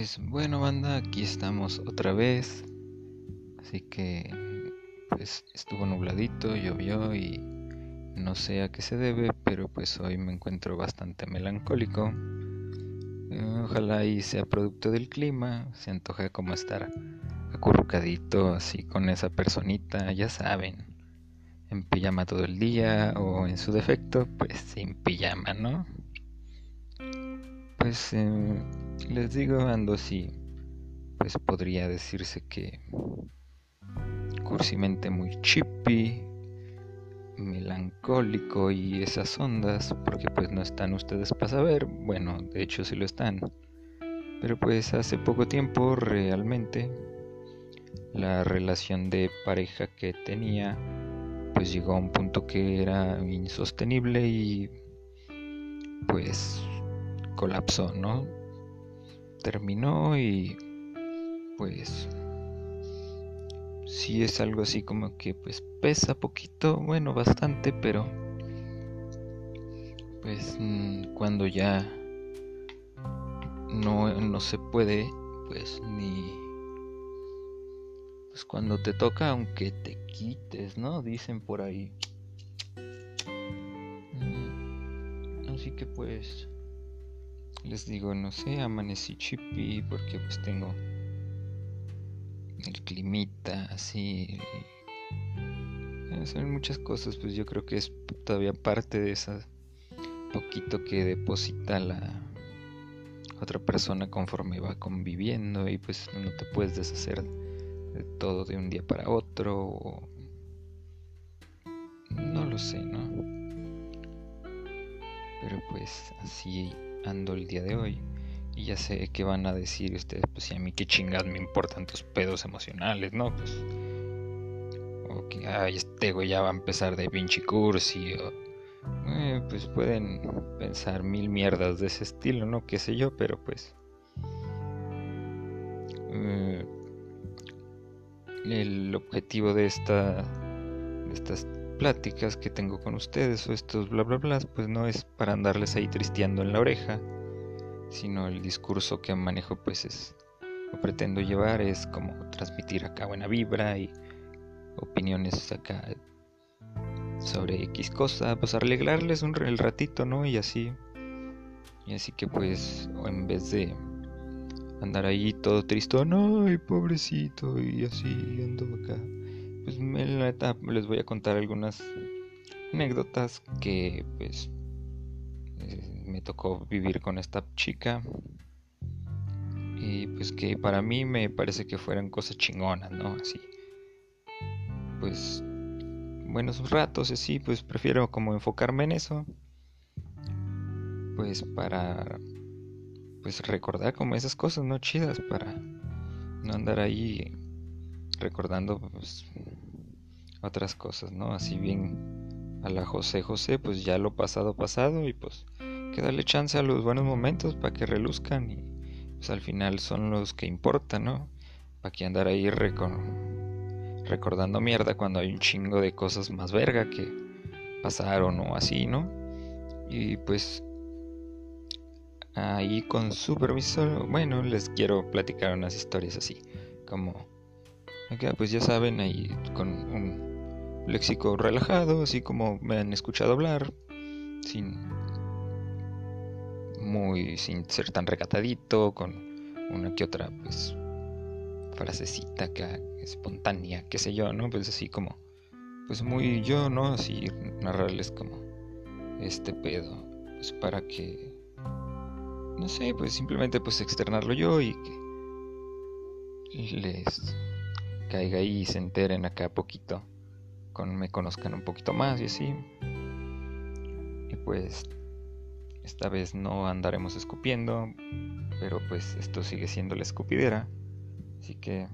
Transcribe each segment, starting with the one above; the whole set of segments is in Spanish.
Pues bueno, banda, aquí estamos otra vez. Así que pues estuvo nubladito, llovió y no sé a qué se debe, pero pues hoy me encuentro bastante melancólico. Eh, ojalá y sea producto del clima, se antoja como estar acurrucadito así con esa personita, ya saben, en pijama todo el día o en su defecto, pues sin pijama, ¿no? Pues eh, les digo, ando así, pues podría decirse que cursimente muy chippy, melancólico y esas ondas, porque pues no están ustedes para saber, bueno, de hecho sí lo están, pero pues hace poco tiempo realmente la relación de pareja que tenía pues llegó a un punto que era insostenible y pues colapsó, ¿no? Terminó y pues sí es algo así como que pues pesa poquito, bueno, bastante, pero pues mm, cuando ya no, no se puede, pues ni pues cuando te toca aunque te quites, ¿no? Dicen por ahí. Mm, así que pues les digo, no sé, amanecí chippy porque pues tengo el climita así. Son muchas cosas, pues yo creo que es todavía parte de esa poquito que deposita la otra persona conforme va conviviendo y pues no te puedes deshacer de todo de un día para otro no lo sé, ¿no? Pero pues así ando el día de hoy. Y ya sé que van a decir ustedes, pues si a mí qué chingados me importan tus pedos emocionales, ¿no? Pues. O que, ay, este güey ya va a empezar de pinche cursi. O, eh, pues pueden pensar mil mierdas de ese estilo, ¿no? Qué sé yo, pero pues. Eh, el objetivo de esta. De estas pláticas que tengo con ustedes o estos bla bla bla, pues no es para andarles ahí tristeando en la oreja, sino el discurso que manejo pues es o pretendo llevar es como transmitir acá buena vibra y opiniones acá sobre X cosa, pues arreglarles un el ratito, ¿no? Y así. Y así que pues en vez de andar ahí todo triste, no, ay, pobrecito y así ando acá pues la les voy a contar algunas anécdotas que pues eh, me tocó vivir con esta chica y pues que para mí me parece que fueran cosas chingonas, ¿no? Así. Pues buenos ratos, así, pues prefiero como enfocarme en eso. Pues para pues recordar como esas cosas no chidas para no andar ahí recordando pues, otras cosas, ¿no? Así bien a la José José, pues ya lo pasado pasado y pues que darle chance a los buenos momentos para que reluzcan y pues al final son los que importan, ¿no? Para que andar ahí recordando mierda cuando hay un chingo de cosas más verga que pasaron o así, ¿no? Y pues ahí con su permiso, bueno, les quiero platicar unas historias así, como pues ya saben, ahí con un léxico relajado, así como me han escuchado hablar, sin muy sin ser tan recatadito, con una que otra pues frasecita acá espontánea, qué sé yo, ¿no? Pues así como pues muy yo, ¿no? Así narrarles como este pedo, pues para que no sé, pues simplemente pues externarlo yo y que les caiga ahí y se enteren acá poquito, me conozcan un poquito más y así. Y pues esta vez no andaremos escupiendo, pero pues esto sigue siendo la escupidera. Así que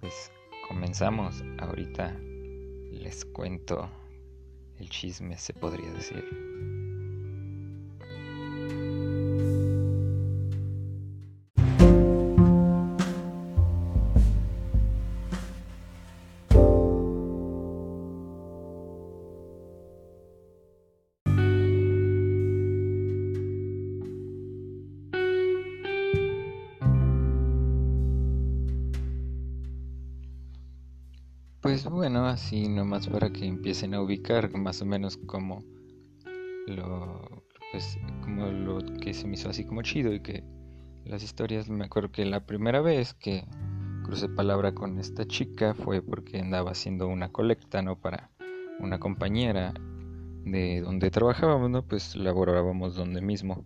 pues comenzamos. Ahorita les cuento el chisme, se podría decir. Pues bueno, así nomás para que empiecen a ubicar más o menos como lo, pues, como lo que se me hizo así como chido y que las historias, me acuerdo que la primera vez que crucé palabra con esta chica fue porque andaba haciendo una colecta, ¿no? Para una compañera de donde trabajábamos, ¿no? Pues laborábamos donde mismo.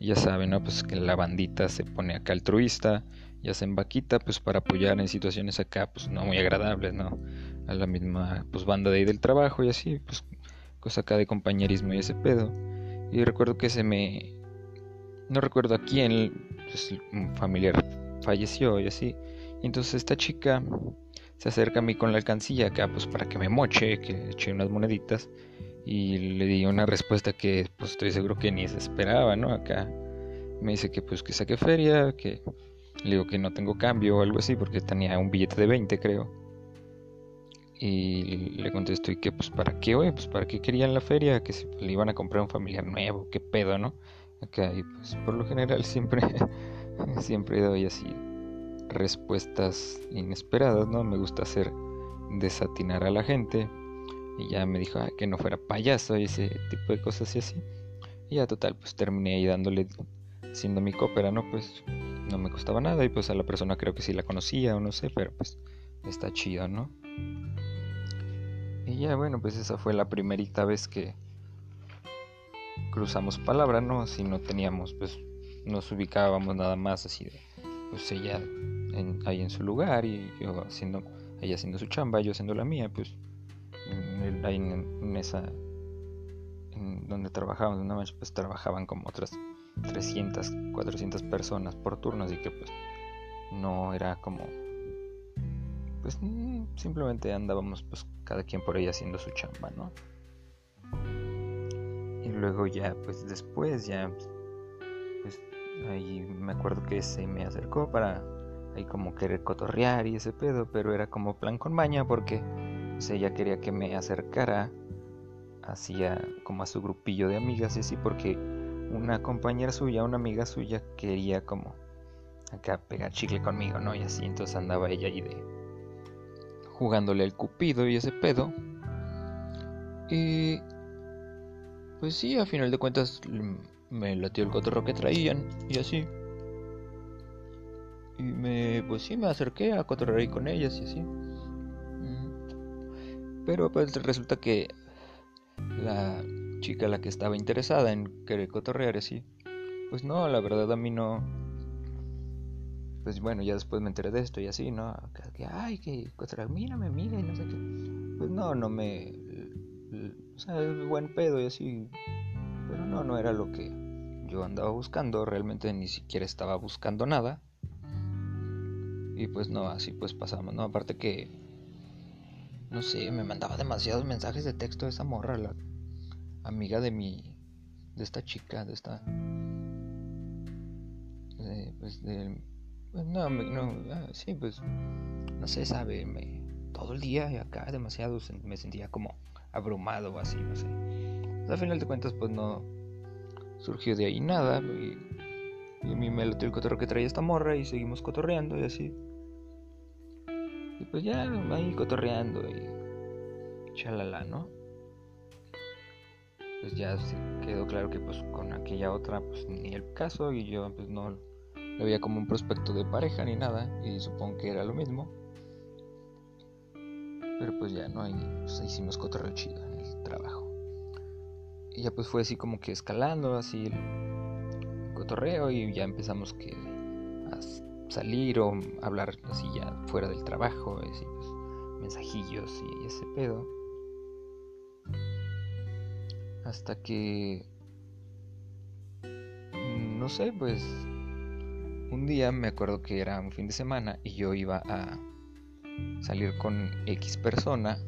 Y ya saben, ¿no? Pues que la bandita se pone acá altruista y hacen vaquita, pues para apoyar en situaciones acá, pues no muy agradables, ¿no? A la misma, pues banda de ahí del trabajo y así, pues cosa acá de compañerismo y ese pedo. Y recuerdo que se me... No recuerdo a quién, pues un familiar falleció y así. Y entonces esta chica se acerca a mí con la alcancía acá, pues para que me moche, que eche unas moneditas. Y le di una respuesta que pues estoy seguro que ni se esperaba, ¿no? Acá me dice que pues que saque feria, que le digo que no tengo cambio o algo así porque tenía un billete de 20 creo. Y le contesto y que pues para qué, oye, pues para qué querían la feria, que se le iban a comprar un familiar nuevo, qué pedo, ¿no? Acá y pues por lo general siempre siempre doy así respuestas inesperadas, ¿no? Me gusta hacer desatinar a la gente. Y ya me dijo que no fuera payaso y ese tipo de cosas y así. Y ya total, pues terminé ahí dándole, siendo mi cópera, ¿no? Pues no me costaba nada y pues a la persona creo que sí la conocía o no sé, pero pues está chido, ¿no? Y ya bueno, pues esa fue la primerita vez que cruzamos palabra, ¿no? Si no teníamos, pues nos ubicábamos nada más así de, pues ella ahí en su lugar y yo haciendo, ella haciendo su chamba, yo haciendo la mía, pues ahí en, esa, en donde trabajábamos, una vez pues trabajaban como otras 300, 400 personas por turno, así que pues no era como pues mm, simplemente andábamos pues cada quien por ahí haciendo su chamba, ¿no? Y luego ya pues después ya pues ahí me acuerdo que se me acercó para ahí como querer cotorrear y ese pedo, pero era como plan con maña porque pues, ella quería que me acercara hacia como a su grupillo de amigas y así porque una compañera suya, una amiga suya quería como acá pegar chicle conmigo, ¿no? Y así entonces andaba ella ahí de jugándole al cupido y ese pedo. Y pues sí, a final de cuentas me latió el cotorro que traían y así. Y me, pues sí, me acerqué a cotorrear con ellas y así. Mm. Pero pues resulta que la chica la que estaba interesada en querer cotorrear así, pues no, la verdad a mí no. Pues bueno, ya después me enteré de esto y así, ¿no? Que, ay, que cotorrear, mira y no sé qué. Pues no, no me. O sea, es buen pedo y así. Pero no, no era lo que yo andaba buscando. Realmente ni siquiera estaba buscando nada. Y pues no, así pues pasamos, ¿no? Aparte que. No sé, me mandaba demasiados mensajes de texto de esa morra, la amiga de mi. de esta chica, de esta. pues de. Pues no, no, ah, sí, pues. No sé, sabe, me, todo el día y acá demasiado me sentía como abrumado o así, no sé. Pues, al final de cuentas, pues no surgió de ahí nada. Y, y a mí me el cotorro que traía esta morra y seguimos cotorreando y así. Y pues ya ahí cotorreando y chalala, ¿no? Pues ya quedó claro que pues con aquella otra pues ni el caso y yo pues no lo veía como un prospecto de pareja ni nada y supongo que era lo mismo. Pero pues ya no, ahí pues, hicimos cotorreo chido en el trabajo. Y ya pues fue así como que escalando así el cotorreo y ya empezamos que a salir o hablar así ya fuera del trabajo, así, pues, mensajillos y ese pedo. Hasta que, no sé, pues un día me acuerdo que era un fin de semana y yo iba a salir con X persona,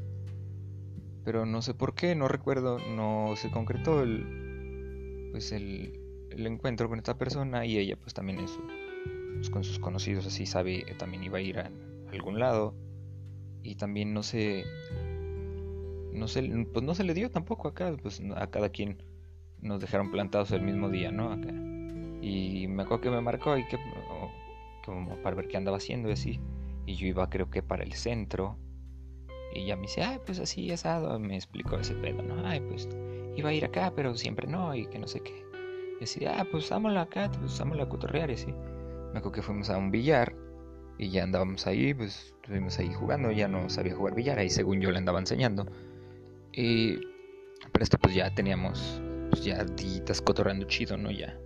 pero no sé por qué, no recuerdo, no se concretó el, pues el, el encuentro con esta persona y ella pues también en su pues, con sus conocidos así sabe también iba a ir a, algún lado. Y también no se no se pues no se le dio tampoco acá pues a cada quien nos dejaron plantados el mismo día no acá y me acuerdo que me marcó y que como para ver qué andaba haciendo y así y yo iba creo que para el centro Y ya me dice, ay, pues así asado, me explicó ese pedo, ¿no? Ay, pues iba a ir acá, pero siempre no, y que no sé qué. Y así, ah, pues vámonos acá, pues vámonos a cotorrear, y así. Me acuerdo que fuimos a un billar, y ya andábamos ahí, pues estuvimos ahí jugando, ya no sabía jugar billar, ahí según yo le andaba enseñando. Y... Pero esto pues ya teníamos, pues ya ditas cotorreando chido, ¿no? Ya.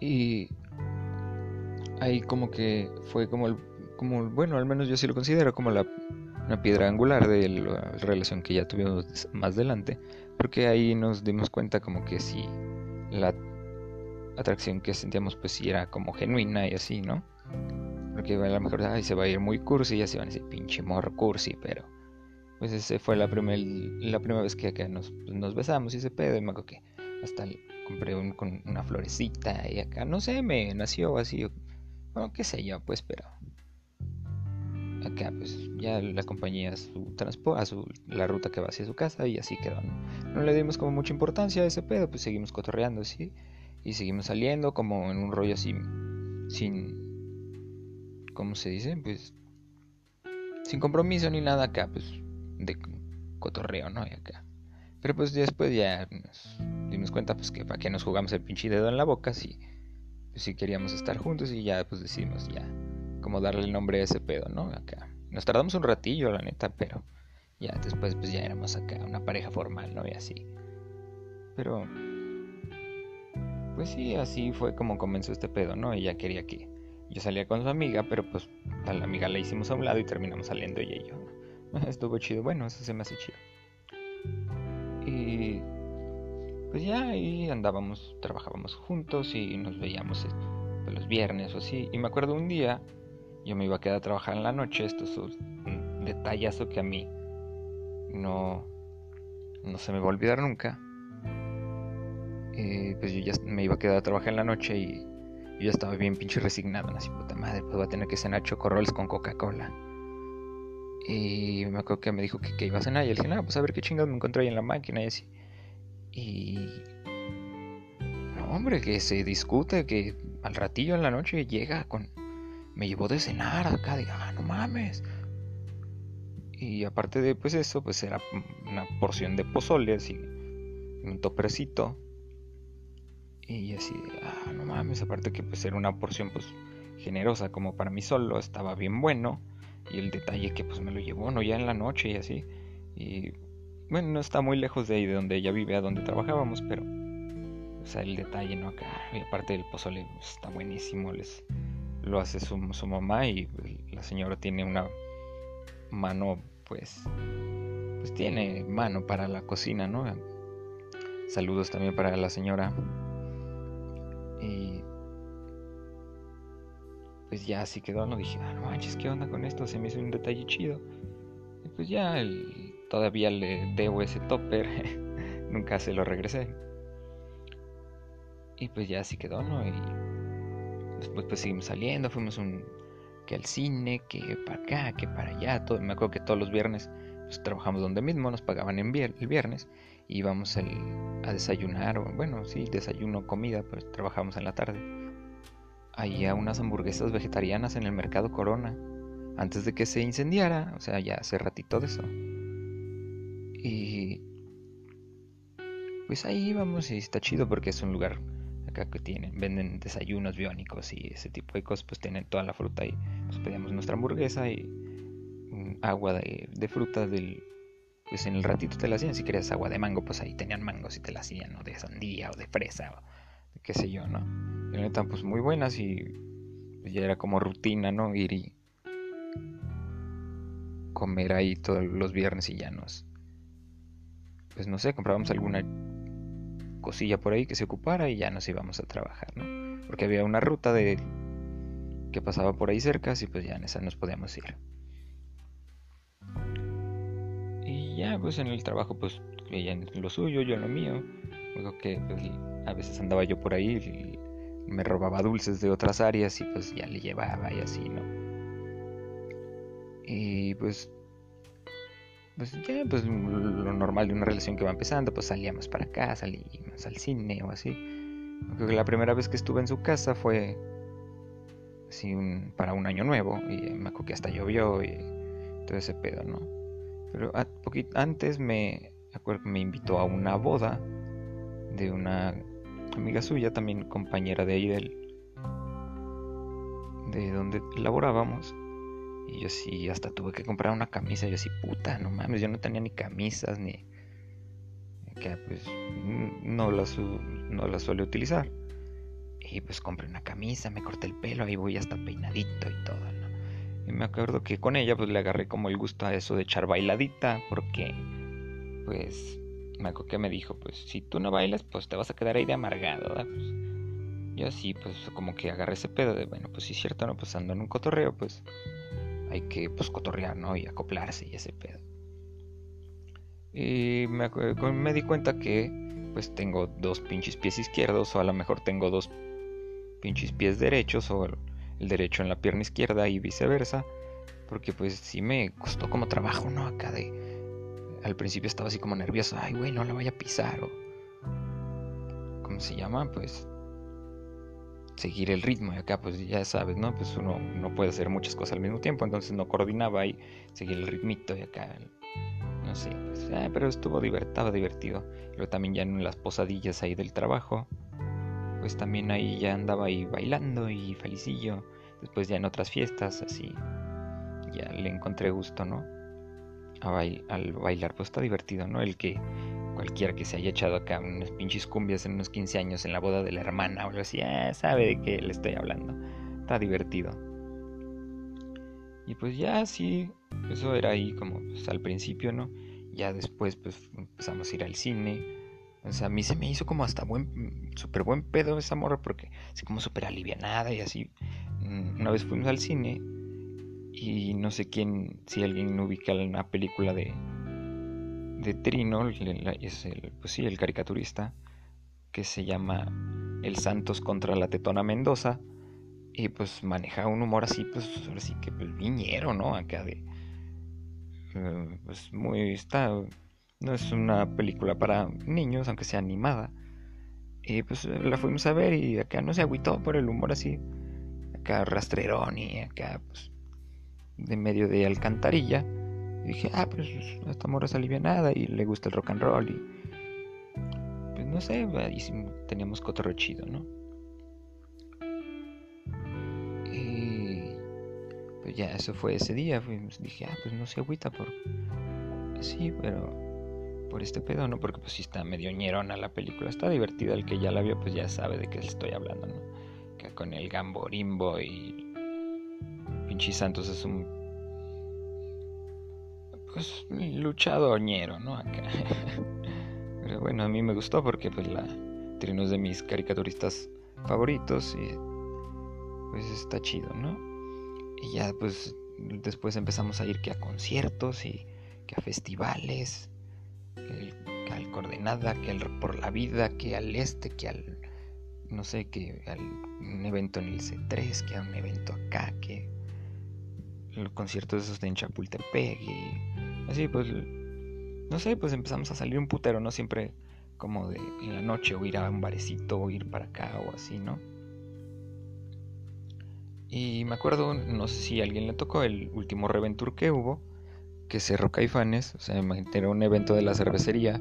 Y ahí como que fue como el, como bueno, al menos yo sí lo considero como la una piedra angular de la relación que ya tuvimos más adelante, porque ahí nos dimos cuenta como que si la atracción que sentíamos pues sí era como genuina y así, ¿no? Porque a lo mejor se va a ir muy cursi y así van a decir pinche morro cursi, pero pues ese fue la, primer, la primera vez que acá nos, pues, nos besamos y ese pedo y me acuerdo que hasta compré un, con una florecita y acá, no sé, me nació así, bueno, qué sé yo, pues, pero acá pues ya la compañía su transporte, a su, la ruta que va hacia su casa y así quedó. ¿no? le dimos como mucha importancia a ese pedo, pues seguimos cotorreando así y seguimos saliendo como en un rollo así sin ¿cómo se dice? Pues sin compromiso ni nada acá, pues de cotorreo, ¿no? Y acá. Pero pues después ya nos dimos cuenta pues que para qué nos jugamos el pinche dedo en la boca si pues, si queríamos estar juntos y ya pues decidimos ya como darle el nombre a ese pedo, ¿no? Acá. Nos tardamos un ratillo, la neta, pero ya después pues ya éramos acá una pareja formal, ¿no? Y así. Pero pues sí, así fue como comenzó este pedo, ¿no? Ella quería que yo salía con su amiga, pero pues a la amiga la hicimos a un lado y terminamos saliendo ella y yo. Estuvo chido, bueno, eso se me hace chido. Y pues ya ahí andábamos, trabajábamos juntos y nos veíamos eh, los viernes o así. Y me acuerdo un día yo me iba a quedar a trabajar en la noche. Esto es un detallazo que a mí no, no se me va a olvidar nunca. Eh, pues yo ya me iba a quedar a trabajar en la noche y yo ya estaba bien pinche resignado. Así, puta madre, pues voy a tener que cenar chocorroles con Coca-Cola. Y me acuerdo que me dijo que, iba a cenar. Y le dije, no, pues a ver qué chingados me encontré ahí en la máquina y así. Y. No, hombre, que se discute, que al ratillo en la noche llega con me llevó de cenar acá, de, ah, no mames. Y aparte de pues eso, pues era una porción de pozole, así, un topercito. Y así, ah, no mames, aparte que pues era una porción pues generosa como para mí solo, estaba bien bueno. Y el detalle que pues me lo llevó, no ya en la noche y así. Y bueno, no está muy lejos de ahí, de donde ella vive, a donde trabajábamos, pero... O sea, el detalle, ¿no? Acá, y aparte del pozole, pues, está buenísimo, les lo hace su, mamá y la señora tiene una mano pues pues tiene mano para la cocina no saludos también para la señora y pues ya así quedó no dije ah, no manches qué onda con esto se me hizo un detalle chido y pues ya todavía le debo ese topper. Nunca se lo regresé. Y pues ya así quedó no y Después pues seguimos saliendo, fuimos un, que al cine, que para acá, que para allá. Todo, me acuerdo que todos los viernes pues, trabajamos donde mismo, nos pagaban en el viernes y íbamos a desayunar, o bueno, sí, desayuno, comida, pues trabajamos en la tarde. Había unas hamburguesas vegetarianas en el mercado Corona, antes de que se incendiara, o sea, ya hace ratito de eso. Y pues ahí íbamos y está chido porque es un lugar que tienen, venden desayunos biónicos y ese tipo de cosas, pues tienen toda la fruta y pues pedíamos nuestra hamburguesa y agua de, fruta del pues en el ratito te la hacían, si querías agua de mango, pues ahí tenían mangos y te la hacían, o de sandía o de fresa o de qué sé yo, ¿no? Y pues muy buenas y pues, ya era como rutina, ¿no? Ir y comer ahí todos los viernes y ya nos pues no sé, comprábamos alguna cosilla por ahí que se ocupara y ya nos íbamos a trabajar, ¿no? Porque había una ruta de que pasaba por ahí cerca, y pues ya en esa nos podíamos ir. Y ya pues en el trabajo pues ella en lo suyo, yo en lo mío. Luego que pues, a veces andaba yo por ahí y me robaba dulces de otras áreas y pues ya le llevaba y así, ¿no? Y pues pues ya, pues lo normal de una relación que va empezando, pues salíamos para acá, salíamos al cine o así. Creo que la primera vez que estuve en su casa fue así un, para un año nuevo y me acuerdo que hasta llovió y todo ese pedo, ¿no? Pero antes me acuerdo me invitó a una boda de una amiga suya, también compañera de ahí del, de donde laborábamos. Y yo sí, hasta tuve que comprar una camisa. Yo sí, puta, no mames, yo no tenía ni camisas ni. Que pues no las, no suele utilizar. Y pues compré una camisa, me corté el pelo, ahí voy hasta peinadito y todo, ¿no? Y me acuerdo que con ella pues le agarré como el gusto a eso de echar bailadita, porque pues me acuerdo que me dijo, pues si tú no bailas, pues te vas a quedar ahí de amargado. Pues, yo así, pues como que agarré ese pedo de, bueno, pues sí es cierto, ¿no? Pues ando en un cotorreo, pues hay que pues cotorrear, ¿no? Y acoplarse y ese pedo. Y me, me di cuenta que pues tengo dos pinches pies izquierdos o a lo mejor tengo dos pinches pies derechos o el derecho en la pierna izquierda y viceversa. Porque pues sí me costó como trabajo, ¿no? Acá de... Al principio estaba así como nervioso. Ay, güey, no la vaya a pisar o... ¿Cómo se llama? Pues... Seguir el ritmo. Y acá pues ya sabes, ¿no? Pues uno no puede hacer muchas cosas al mismo tiempo. Entonces no coordinaba y seguir el ritmito y acá... No sé, pues... pero estuvo divertido, divertido. Pero también ya en las posadillas ahí del trabajo pues también ahí ya andaba ahí bailando y felicillo. Después ya en otras fiestas, así, ya le encontré gusto, ¿no? Al bailar, pues está divertido, ¿no? El que cualquiera que se haya echado acá unas pinches cumbias en unos 15 años en la boda de la hermana o algo así, ah, sabe de qué le estoy hablando. Está divertido. Y pues ya sí, eso era ahí como pues, al principio, ¿no? Ya después pues empezamos a ir al cine o sea, a mí se me hizo como hasta buen, súper buen pedo esa morra porque así como súper alivianada y así. Mm, una vez fuimos al cine y no sé quién, si alguien ubica una película de, de Trino, es el, pues sí, el caricaturista, que se llama El Santos contra la Tetona Mendoza. Y pues maneja un humor así, pues ahora sí que pues viñero, ¿no? Acá de... Eh, pues muy... está no es una película para niños, aunque sea animada. Y pues la fuimos a ver y acá no se agüitó por el humor así. Acá rastrerón y acá pues de medio de alcantarilla. Y dije, ah, pues esta morra es alivianada y le gusta el rock and roll. Y pues no sé, ahí teníamos cotorreo chido, ¿no? Y pues ya eso fue ese día. Dije, ah, pues no se agüita por así, pero por este pedo, ¿no? Porque pues sí está medio ñerona la película. Está divertida, el que ya la vio pues ya sabe de qué estoy hablando, ¿no? Que con el Gamborimbo y Pinche Santos es un pues luchado ñero, ¿no? Acá. Pero bueno, a mí me gustó porque pues la tiene uno de mis caricaturistas favoritos y pues está chido, ¿no? Y ya pues después empezamos a ir que a conciertos y que a festivales que al coordenada, que al por la vida, que al este, que al no sé, que al un evento en el C3, que a un evento acá, que el concierto de esos de en Chapultepec y así pues no sé, pues empezamos a salir un putero, ¿no? Siempre como de en la noche o ir a un barecito o ir para acá o así, ¿no? Y me acuerdo, no sé si a alguien le tocó el último Reventur que hubo, que cerró Caifanes, o sea, era un evento de la cervecería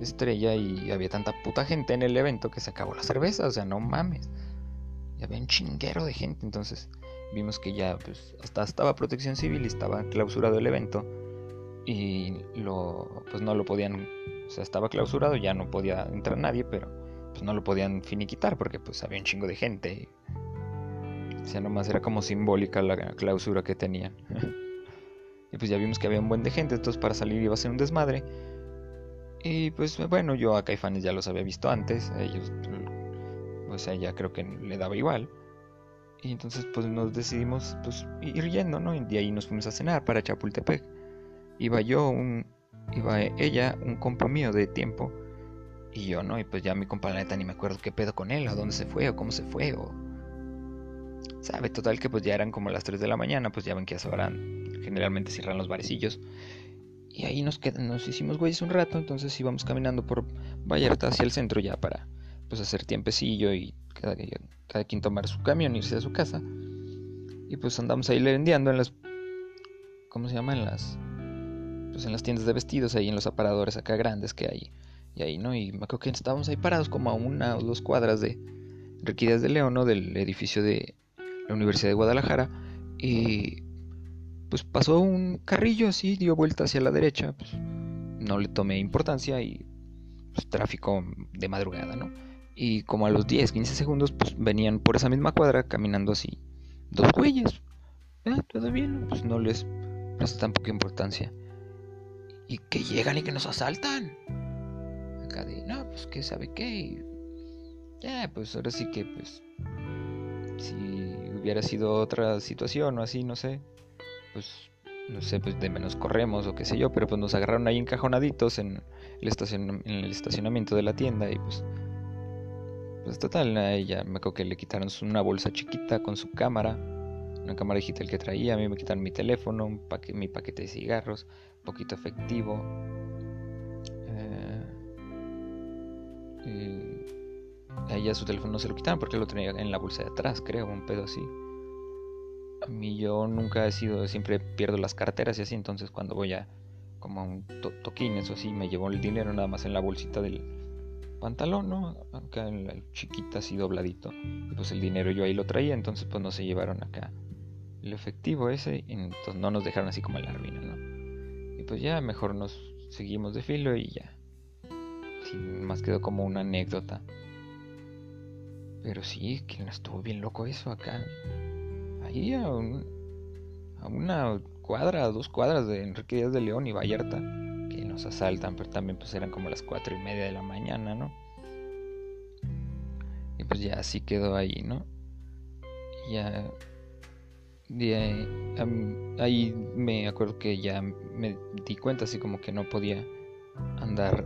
estrella y había tanta puta gente en el evento que se acabó la cerveza, o sea, no mames. Y había un chinguero de gente, entonces vimos que ya pues hasta estaba protección civil y estaba clausurado el evento y lo pues no lo podían, o sea, estaba clausurado, ya no podía entrar nadie, pero pues no lo podían finiquitar porque pues había un chingo de gente. o sea, nomás era como simbólica la clausura que tenían. Y pues ya vimos que había un buen de gente, entonces para salir iba a ser un desmadre. Y pues bueno, yo a Caifanes ya los había visto antes, ellos, sea, ya creo que le daba igual. Y entonces pues nos decidimos pues ir yendo, ¿no? Y de ahí nos fuimos a cenar para Chapultepec. Iba yo, un, iba ella, un compa mío de tiempo, y yo, ¿no? Y pues ya mi compa ni me acuerdo qué pedo con él, a dónde se fue, o cómo se fue, o... Sabe, total que pues ya eran como las 3 de la mañana, pues ya ven que ya sabrán generalmente cierran los barecillos. Y ahí nos, quedan, nos hicimos güeyes un rato, entonces íbamos caminando por Vallarta hacia el centro ya para pues hacer tiempecillo y cada, quien tomar su camión, irse a su casa. Y pues andamos ahí lerendeando en las ¿cómo se llama? En las, pues en las tiendas de vestidos, ahí en los aparadores acá grandes que hay. Y ahí, ¿no? Y me acuerdo que estábamos ahí parados como a una o dos cuadras de Requías de León, ¿no? Del edificio de la Universidad de Guadalajara. Y pues pasó un carrillo así, dio vuelta hacia la derecha, pues no le tomé importancia y pues tráfico de madrugada, ¿no? Y como a los 10, 15 segundos, pues venían por esa misma cuadra caminando así dos güeyes. Ah, todo bien, pues no les presta poca importancia. Y que llegan y que nos asaltan. Acá de, no, pues que sabe qué. ya, pues ahora sí que, pues, si hubiera sido otra situación o así, no sé, pues no sé, pues de menos corremos o qué sé yo, pero pues nos agarraron ahí encajonaditos en el, en el estacionamiento de la tienda y pues pues total, a ella me acuerdo que le quitaron una bolsa chiquita con su cámara, una cámara digital que traía, a mí me quitaron mi teléfono, mi paquete de cigarros, poquito efectivo. Eh, y a ella su teléfono no se lo quitaron porque lo tenía en la bolsa de atrás, creo, un pedo así a mí yo nunca he sido, siempre pierdo las carteras y así, entonces cuando voy a como a un toquín, eso sí, me llevo el dinero nada más en la bolsita del pantalón, ¿no? Acá en la chiquita así dobladito. Y pues el dinero yo ahí lo traía, entonces pues no se llevaron acá el efectivo ese, y entonces no nos dejaron así como en la ruina, ¿no? Y pues ya mejor nos seguimos de filo y ya. Así más quedó como una anécdota. Pero sí, que estuvo bien loco eso acá ahí a, una cuadra, a dos cuadras de Enrique Díaz de León y Vallarta, asaltan, pero también pues eran como las cuatro y media de la mañana, ¿no? Y pues ya así quedó ahí, ¿no? Ya ahí me acuerdo que ya me di cuenta así como que no podía andar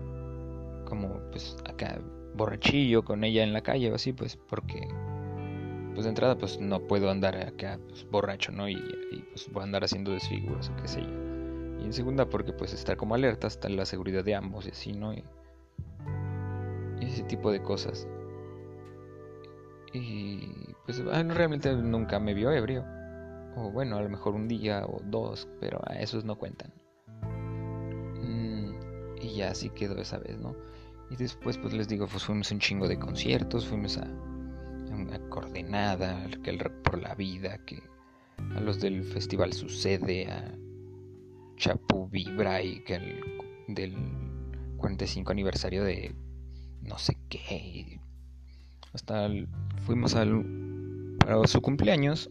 como pues acá borrachillo con ella en la calle o así pues porque pues de entrada pues no puedo andar acá pues, borracho, ¿no? Y, pues voy a andar haciendo desfiguras o qué sé yo. Y en segunda porque pues estar como alerta hasta la seguridad de ambos y así, ¿no? Y, ese tipo de cosas. Y pues ah, realmente nunca me vio ebrio. O bueno, a lo mejor un día o dos, pero a esos no cuentan. Mm, y ya así quedó esa vez, ¿no? Y después pues les digo, pues fuimos un chingo de conciertos, fuimos a una coordenada, que el por la vida, que a los del festival sucede, a Chapu Vibra y que el del 45 aniversario de no sé qué. Hasta fuimos al para su cumpleaños,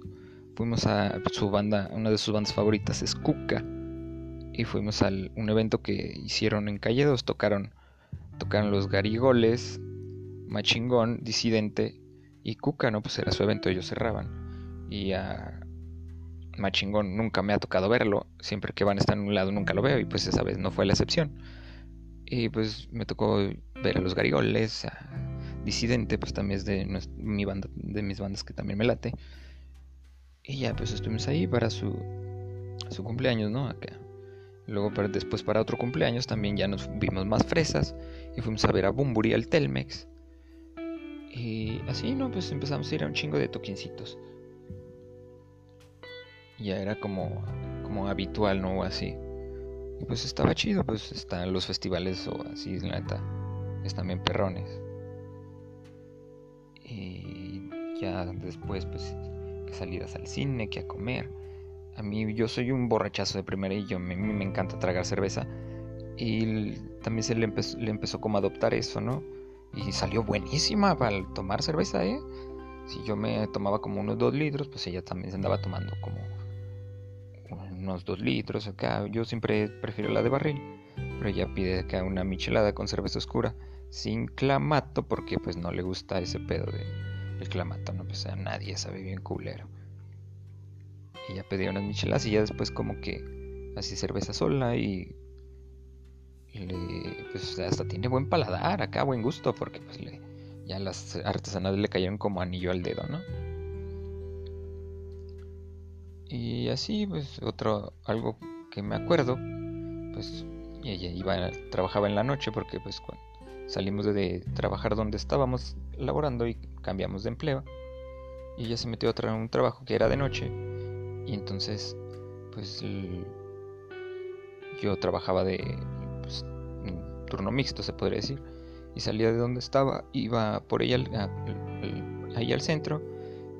fuimos a su banda, una de sus bandas favoritas es Kuka y fuimos a un evento que hicieron en Calle 2, tocaron tocaron los Garigoles, Machingón, Disidente y Cuca, ¿no? Pues era su evento, ellos cerraban. Y a Machingón nunca me ha tocado verlo. Siempre que van a estar en un lado nunca lo veo. Y pues esa vez no fue la excepción. Y pues me tocó ver a los Garigoles, a Disidente, pues también es de mi banda, de mis bandas que también me late. Y ya pues estuvimos ahí para su, cumpleaños, ¿no? Acá. Luego después para otro cumpleaños también ya nos vimos más fresas y fuimos a ver a Bumburi al Telmex. Y así, ¿no? Pues empezamos a ir a un chingo de toquincitos. Ya era como, como habitual, ¿no? así. Y pues estaba chido, pues están los festivales o así, la neta. Están bien perrones. Y ya después, pues, que salidas al cine, que a comer. A mí, yo soy un borrachazo de primera y yo me, me encanta tragar cerveza. Y también se le empezó, le empezó como a adoptar eso, ¿no? Y salió buenísima para tomar cerveza, ¿eh? Si yo me tomaba como unos dos litros, pues ella también se andaba tomando como unos dos litros acá. Yo siempre prefiero la de barril, pero ella pide acá una michelada con cerveza oscura, sin clamato, porque pues no le gusta ese pedo de el clamato, no pues a nadie sabe bien culero. Y ya pedía unas micheladas y ya después como que así cerveza sola y le, pues hasta tiene buen paladar acá, buen gusto, porque pues le, ya las artesanales le cayeron como anillo al dedo, ¿no? Y así, pues otro, algo que me acuerdo, pues ella iba, trabajaba en la noche porque pues cuando salimos de, trabajar donde estábamos laborando y cambiamos de empleo, y ella se metió a un trabajo que era de noche, y entonces pues yo trabajaba de pues, turno mixto, se podría decir. Y salía de donde estaba, iba por ella ahí al centro.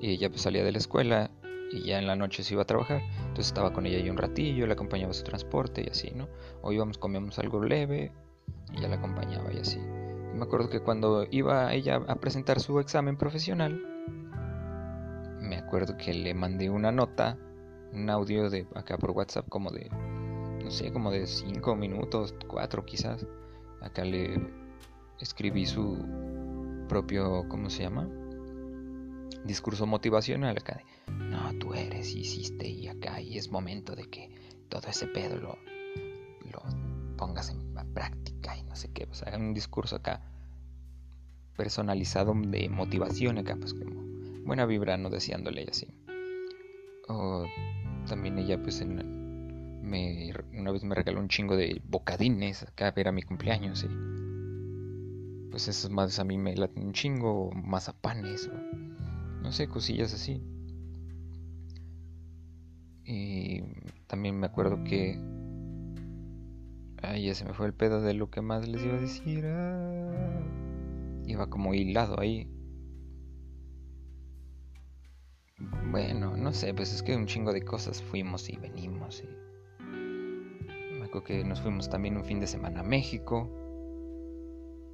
Y ella pues salía de la escuela y ya en la noche se iba a trabajar. Entonces estaba con ella ahí un ratillo, le acompañaba su transporte y así, ¿no? O íbamos, comíamos algo leve y ya la acompañaba y así. me acuerdo que cuando iba ella a presentar su examen profesional, me acuerdo que le mandé una nota, un audio de acá por WhatsApp como de, no sé, como de 5 minutos, 4 quizás. Acá le escribí su propio, ¿cómo se llama? Discurso motivacional acá. no, tú eres, hiciste y acá y es momento de que todo ese pedo lo, lo pongas en práctica y no sé qué. O sea, un discurso acá personalizado de motivación acá, pues como buena vibra, no deseándole así. O también ella pues me, una vez me regaló un chingo de bocadines acá era mi cumpleaños y pues esas madres a mí me laten un chingo, mazapanes, o, no sé, cosillas así. Y también me acuerdo que Ay, ya se me fue el pedo de lo que más les iba a decir. Ah. Iba como hilado ahí. Bueno, no sé, pues es que un chingo de cosas fuimos y venimos. Y... Me acuerdo que nos fuimos también un fin de semana a México.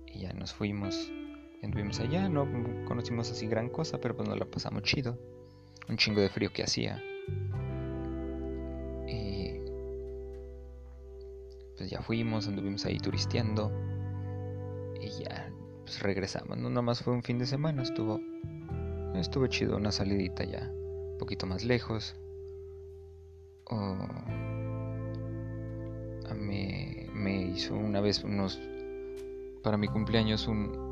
Y ya nos fuimos. Estuvimos allá, no conocimos así gran cosa, pero pues nos la pasamos chido. Un chingo de frío que hacía. pues ya fuimos, anduvimos ahí turisteando y ya pues regresamos. No nomás fue un fin de semana, estuvo estuvo chido una salidita ya un poquito más lejos. O me, me hizo una vez unos para mi cumpleaños un,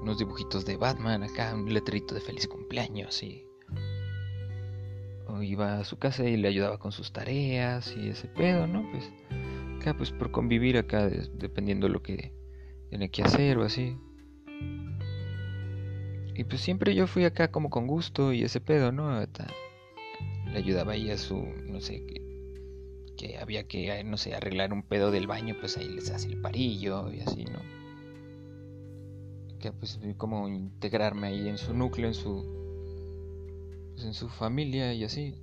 unos dibujitos de Batman acá, un letrerito de feliz cumpleaños y o iba a su casa y le ayudaba con sus tareas y ese pedo, ¿no? Pues pues por convivir acá, dependiendo de lo que tiene que hacer o así. Y pues siempre yo fui acá como con gusto y ese pedo, ¿no? le ayudaba ahí a su, no sé, que, que había que, no sé, arreglar un pedo del baño, pues ahí les hace el parillo y así, ¿no? Pues como integrarme ahí en su núcleo, en su, pues en su familia y así.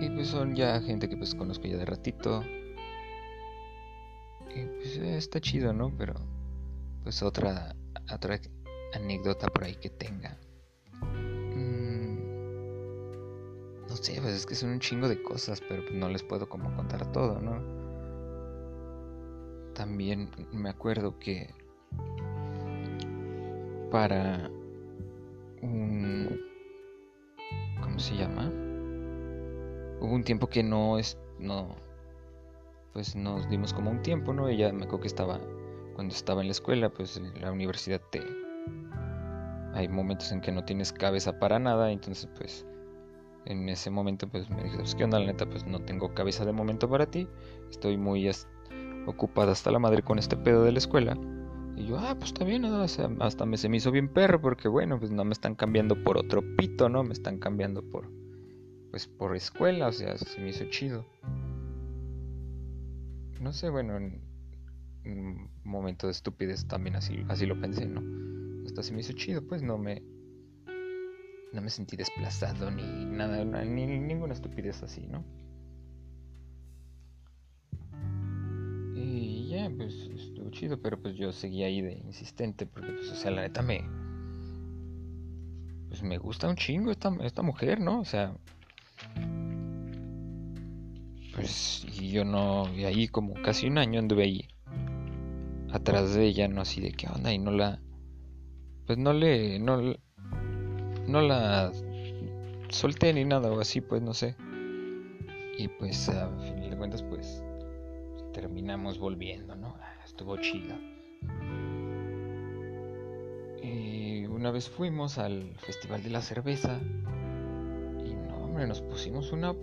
Y pues son ya gente que pues conozco ya de ratito. Y pues está chido, ¿no? Pero pues otra, otra anécdota por ahí que tenga. Mm, no sé, pues es que son un chingo de cosas, pero pues no les puedo como contar todo, ¿no? También me acuerdo que para un... ¿Cómo se llama? hubo un tiempo que no es no pues nos dimos como un tiempo no ella me acuerdo que estaba cuando estaba en la escuela pues en la universidad te hay momentos en que no tienes cabeza para nada entonces pues en ese momento pues me dije pues qué onda la neta pues no tengo cabeza de momento para ti estoy muy ocupada hasta la madre con este pedo de la escuela y yo ah pues está bien hasta me se me hizo bien perro porque bueno pues no me están cambiando por otro pito no me están cambiando por pues por escuela, o sea, se me hizo chido. No sé, bueno, en un momento de estupidez también así, así lo pensé, ¿no? Hasta se me hizo chido, pues no me no me sentí desplazado ni nada, ni ninguna estupidez así, ¿no? Ya, pues estuvo chido, pero pues yo seguía ahí de insistente porque pues o sea, la neta me pues me gusta un chingo esta, esta mujer, ¿no? O sea, pues y yo no, y ahí como casi un año anduve ahí, atrás de ella, no así de qué onda, y no la, pues no le, no, no la solté ni nada o así, pues no sé. Y pues a fin de cuentas, pues terminamos volviendo, ¿no? Estuvo chido. Y una vez fuimos al Festival de la Cerveza y no, hombre, nos pusimos una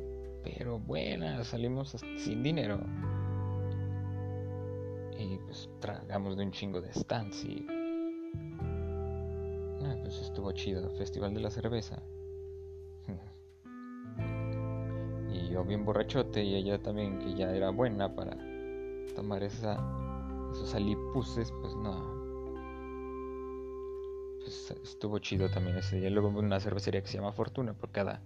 pero buena, salimos sin dinero. Y pues tragamos de un chingo de stands y... Ah, pues estuvo chido, Festival de la Cerveza. y yo bien borrachote y ella también que ya era buena para tomar esa, esos alipuses, pues no. Pues estuvo chido también ese día. Luego una cervecería que se llama Fortuna por cada,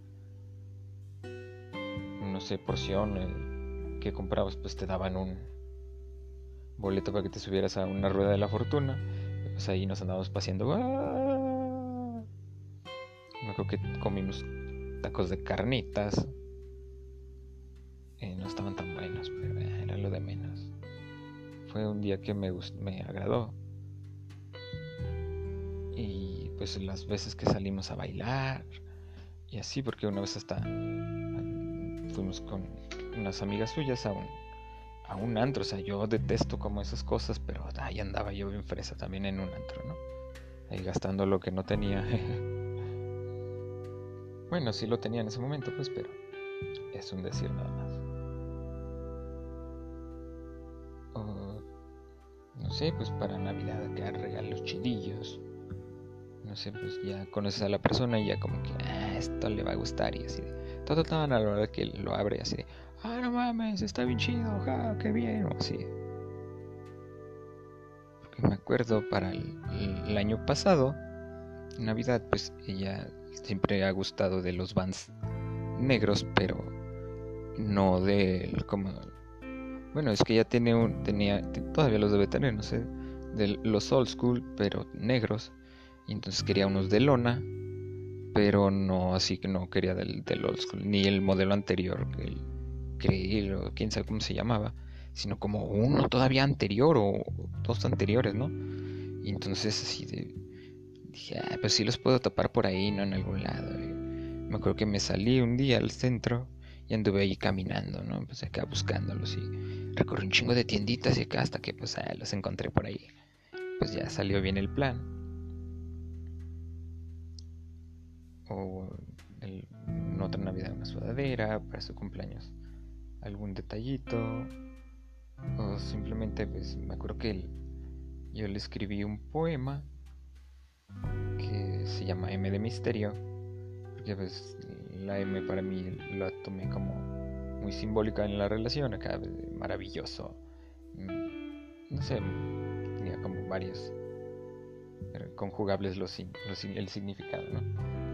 no sé, porción eh, que comprabas, pues te daban un boleto para que te subieras a una rueda de la fortuna. pues ahí nos andábamos paseando. Me acuerdo que comimos tacos de carnitas. no estaban tan Fue un día que me, me agradó. Y pues las veces que salimos a bailar y así, porque una vez hasta fuimos con unas amigas suyas a un, a un antro. O sea, yo detesto como esas cosas, pero ahí andaba yo bien fresa también en un antro, ¿no? Ahí gastando lo que no tenía. Bueno, sí lo tenía en ese momento, pues, pero es un decir nada más. Sé, pues para Navidad que regalos chidillos. No sé, pues ya conoces a la persona y ya como que, ah, esto le va a gustar y así de. Todo tan a la hora que lo abre así de, ah, no mames, está bien chido, ja, qué bien, o así. Me acuerdo para el, el año pasado, Navidad, pues ella siempre ha gustado de los bands negros, pero no de como bueno, es que ya tiene un tenía todavía los debe tener, no sé, de los old school, pero negros. Y entonces quería unos de lona, pero no así que no quería del, old school ni el modelo anterior, el creí o quién sabe cómo se llamaba, sino como uno todavía anterior o dos anteriores, ¿no? Y entonces así de dije, ah, pues sí los puedo tapar por ahí, no en algún lado. me acuerdo que me salí un día al centro y anduve ahí caminando, ¿no? Pues acá buscándolos y recorrí un chingo de tienditas y acá hasta que pues ah, los encontré por ahí. Pues ya salió bien el plan. O en otra Navidad una sudadera para su cumpleaños. Algún detallito. O simplemente pues me acuerdo que yo le escribí un poema que se llama M de Misterio, porque pues la M para mí la tomé como muy simbólica en la relación, acá maravilloso, mm, no sé, tenía como varios conjugables los, el significado, ¿no?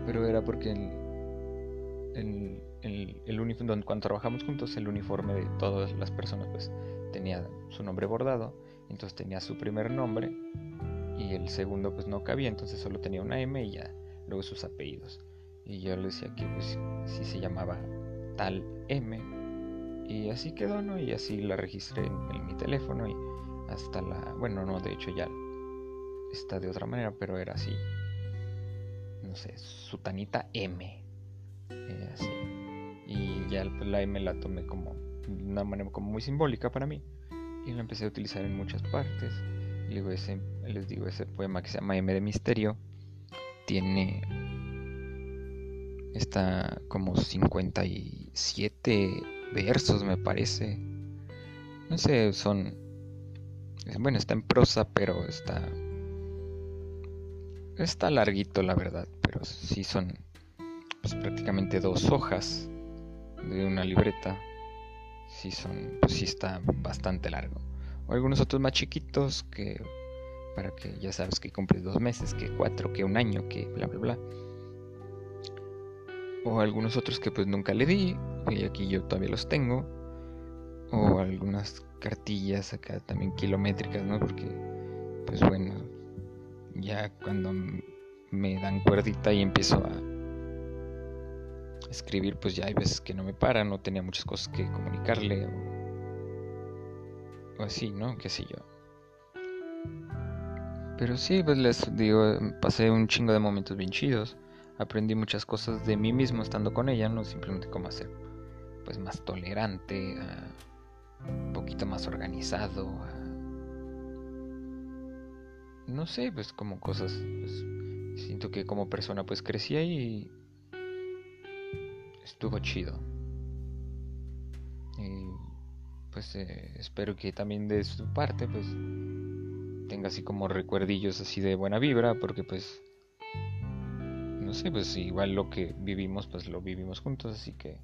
Pero era porque el, el, el uniforme, cuando trabajamos juntos, el uniforme de todas las personas pues tenía su nombre bordado, entonces tenía su primer nombre y el segundo pues no cabía, entonces solo tenía una M y ya luego sus apellidos. Y yo le decía que pues sí se llamaba tal M y así quedó, ¿no? Y así la registré en, mi teléfono y hasta la, bueno, no, de hecho ya está de otra manera, pero era así, no sé, Sutanita M, eh, así. Y ya pues, la M la tomé como una manera como muy simbólica para mí y la empecé a utilizar en muchas partes ese, les digo, ese poema que se llama M de Misterio tiene. Está como 57 versos, me parece. No sé, son. Bueno, está en prosa, pero está. Está larguito, la verdad, pero sí son pues, prácticamente dos hojas de una libreta. Sí, son. Pues sí está bastante largo o algunos otros más chiquitos que para que ya sabes que cumples dos meses, que cuatro, que un año, que bla bla bla. O algunos otros que pues nunca le di y aquí yo todavía los tengo. O algunas cartillas acá también kilométricas, ¿no? Porque pues bueno, ya cuando me dan cuerdita y empiezo a escribir, pues ya hay veces que no me para, no tenía muchas cosas que comunicarle así, ¿no? Qué sé yo. Pero sí, pues les digo, pasé un chingo de momentos bien chidos. Aprendí muchas cosas de mí mismo estando con ella, no simplemente cómo ser pues más tolerante, un poquito más organizado, no sé, pues como cosas, pues, siento que como persona pues crecí y estuvo chido. Y pues eh, espero que también de su parte pues tenga así como recuerdillos así de buena vibra porque pues no sé pues igual lo que vivimos pues lo vivimos juntos así que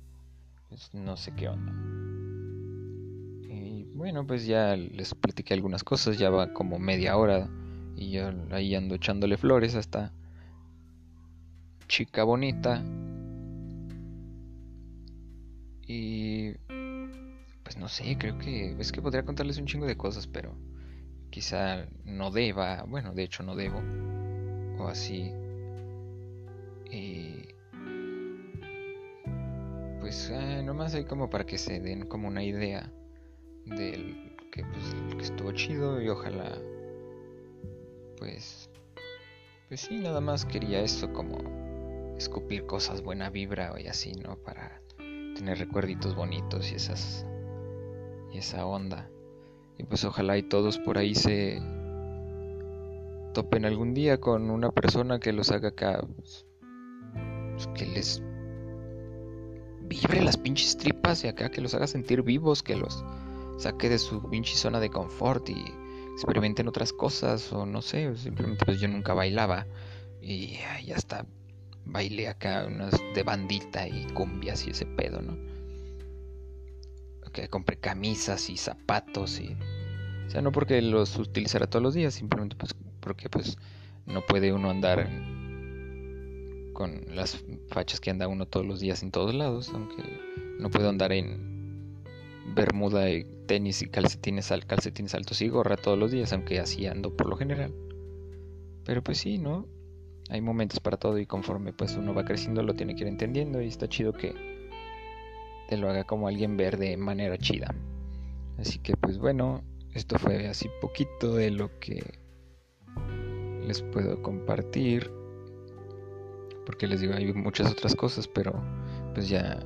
pues no sé qué onda. Y bueno, pues ya les platiqué algunas cosas, ya va como media hora y yo ahí ando echándole flores a esta chica bonita. Y pues no sé, creo que es que podría contarles un chingo de cosas, pero quizá no deba, bueno, de hecho no debo, o así. Y pues eh, nomás hay como para que se den como una idea del que, pues, que estuvo chido y ojalá pues pues sí, nada más quería eso como escupir cosas buena vibra y así, ¿no? Para tener recuerditos bonitos y esas y esa onda. Y pues ojalá y todos por ahí se topen algún día con una persona que los haga acá pues, pues, que les vibre las pinches tripas y acá que los haga sentir vivos, que los saque de su pinche zona de confort y experimenten otras cosas o no sé, simplemente pues yo nunca bailaba y ya está, bailé acá unas de bandita y cumbias y ese pedo, ¿no? Que compré camisas y zapatos y... O sea, no porque los utilizara todos los días, simplemente pues porque pues no puede uno andar con las fachas que anda uno todos los días en todos lados, aunque no puedo andar en bermuda y tenis y calcetines, calcetines altos y gorra todos los días, aunque así ando por lo general. Pero pues sí, ¿no? Hay momentos para todo y conforme pues uno va creciendo lo tiene que ir entendiendo y está chido que te lo haga como alguien ver de manera chida. Así que pues bueno, esto fue así poquito de lo que les puedo compartir. Porque les digo, hay muchas otras cosas, pero pues ya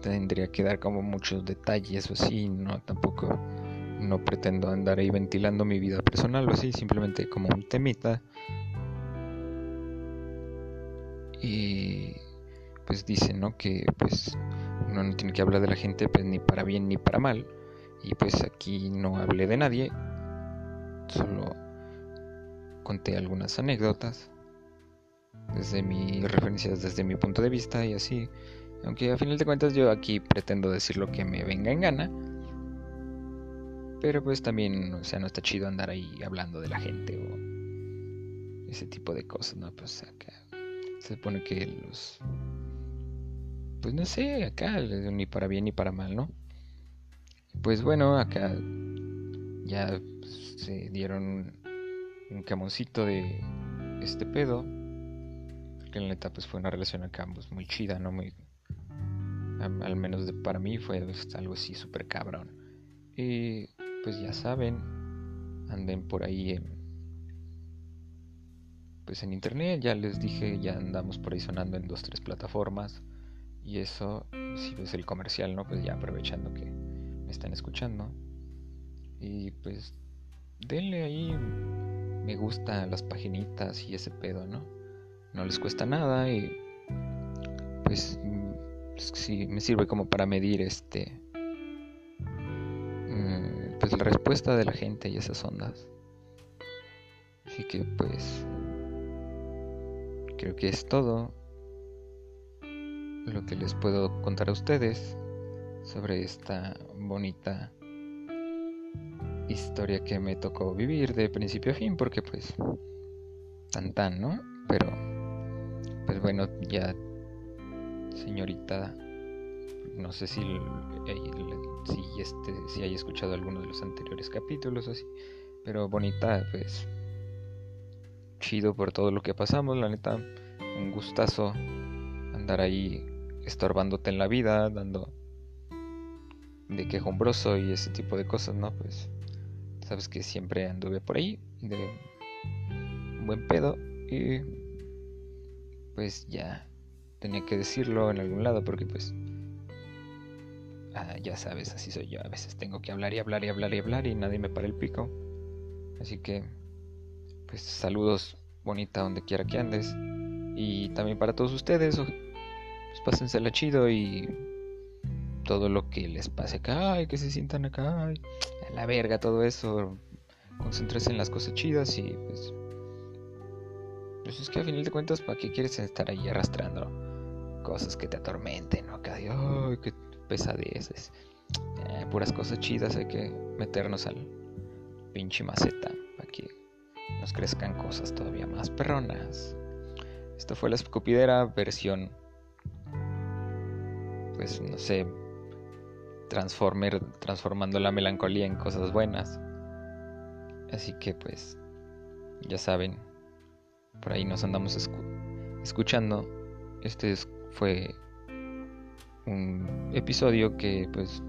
tendría que dar como muchos detalles o así, no tampoco no pretendo andar ahí ventilando mi vida personal o así, simplemente como un temita. Y pues dice, ¿no? Que pues uno no tiene que hablar de la gente pues ni para bien ni para mal. Y pues aquí no hablé de nadie, solo conté algunas anécdotas desde mi referencias desde mi punto de vista y así aunque a final de cuentas yo aquí pretendo decir lo que me venga en gana. Pero pues también, o sea, no está chido andar ahí hablando de la gente o ese tipo de cosas, ¿no? Pues acá se supone que los... Pues no sé, acá ni para bien ni para mal, ¿no? Pues bueno, acá ya se dieron un camoncito de este pedo. Que en la neta pues fue una relación acá pues, muy chida, ¿no? Muy al menos para mí fue algo así súper cabrón. Y pues ya saben, anden por ahí en, pues en internet, ya les dije, ya andamos por ahí sonando en dos, tres plataformas. Y eso, si es el comercial, ¿no? Pues ya aprovechando que me están escuchando. Y pues denle ahí me gusta las paginitas y ese pedo, ¿no? No les cuesta nada y pues sí me sirve como para medir este mm, pues la respuesta de la gente y esas ondas así que pues creo que es todo lo que les puedo contar a ustedes sobre esta bonita historia que me tocó vivir de principio a fin porque pues tan tan, ¿no? Pero pues bueno, ya señorita, no sé si, si, este, si haya escuchado alguno de los anteriores capítulos así, pero bonita, pues chido por todo lo que pasamos, la neta, un gustazo andar ahí estorbándote en la vida, dando de quejumbroso y ese tipo de cosas, ¿no? Pues sabes que siempre anduve por ahí de buen pedo y pues ya tenía que decirlo en algún lado porque pues ah, ya sabes, así soy yo. A veces tengo que hablar y hablar y hablar y hablar y nadie me para el pico. Así que pues saludos bonita donde quiera que andes. Y también para todos ustedes, pues pásensela chido y todo lo que les pase acá, ay, que se sientan acá, a la verga, todo eso. Concéntrense en las cosas chidas y pues pues es que a final de cuentas, ¿para qué quieres estar ahí arrastrando cosas que te atormenten, ¿no? Que, ay, qué pesadeces. Eh, puras cosas chidas, hay que meternos al pinche maceta para que nos crezcan cosas todavía más perronas. Esto fue la escupidera versión, pues no sé, transformer, transformando la melancolía en cosas buenas. Así que pues, ya saben, por ahí nos andamos escuchando. Este fue un episodio que pues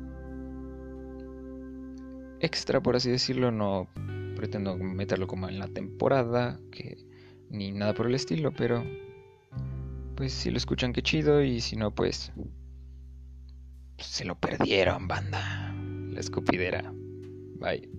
extra por así decirlo no pretendo meterlo como en la temporada que ni nada por el estilo pero pues si lo escuchan qué chido y si no pues se lo perdieron banda la escupidera bye